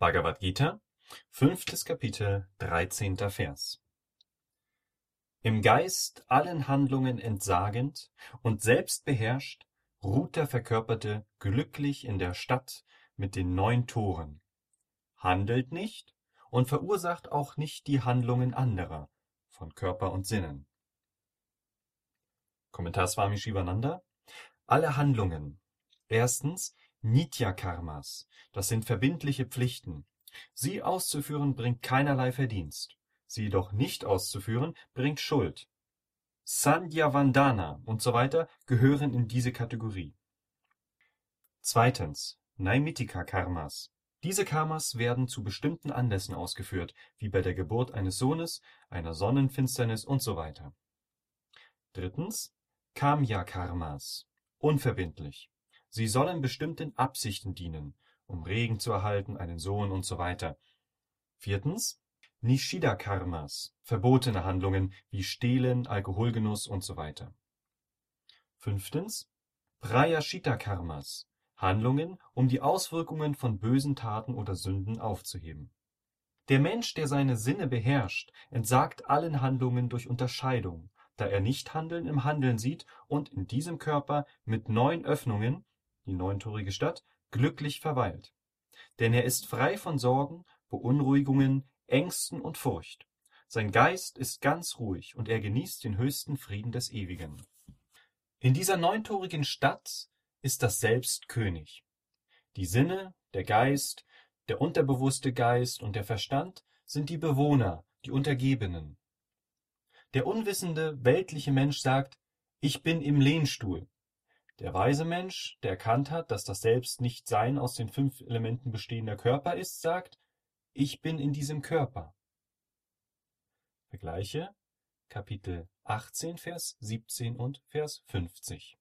Bhagavad Gita, fünftes Kapitel, dreizehnter Vers. Im Geist allen Handlungen entsagend und selbst beherrscht, ruht der Verkörperte glücklich in der Stadt mit den neun Toren, handelt nicht und verursacht auch nicht die Handlungen anderer von Körper und Sinnen. Kommentar Swami Shivananda Alle Handlungen. Erstens Nitya-Karmas, das sind verbindliche Pflichten. Sie auszuführen bringt keinerlei Verdienst. Sie jedoch nicht auszuführen bringt Schuld. Sandhya Vandana und so weiter gehören in diese Kategorie. Zweitens Naimittika Karmas. Diese Karmas werden zu bestimmten Anlässen ausgeführt, wie bei der Geburt eines Sohnes, einer Sonnenfinsternis und so weiter. Drittens Kamya Karmas. Unverbindlich. Sie sollen bestimmten Absichten dienen, um Regen zu erhalten, einen Sohn weiter. Viertens Nishida-Karmas, verbotene Handlungen wie Stehlen, Alkoholgenuss weiter. Fünftens Prayashita-Karmas, Handlungen, um die Auswirkungen von bösen Taten oder Sünden aufzuheben. Der Mensch, der seine Sinne beherrscht, entsagt allen Handlungen durch Unterscheidung, da er Nichthandeln im Handeln sieht und in diesem Körper mit neun Öffnungen die neuntorige Stadt, glücklich verweilt. Denn er ist frei von Sorgen, Beunruhigungen, Ängsten und Furcht. Sein Geist ist ganz ruhig und er genießt den höchsten Frieden des Ewigen. In dieser neuntorigen Stadt ist das Selbst König. Die Sinne, der Geist, der unterbewusste Geist und der Verstand sind die Bewohner, die Untergebenen. Der unwissende, weltliche Mensch sagt, ich bin im Lehnstuhl, der weise Mensch, der erkannt hat, dass das Selbst nicht sein aus den fünf Elementen bestehender Körper ist, sagt, ich bin in diesem Körper. Vergleiche Kapitel 18, Vers 17 und Vers 50.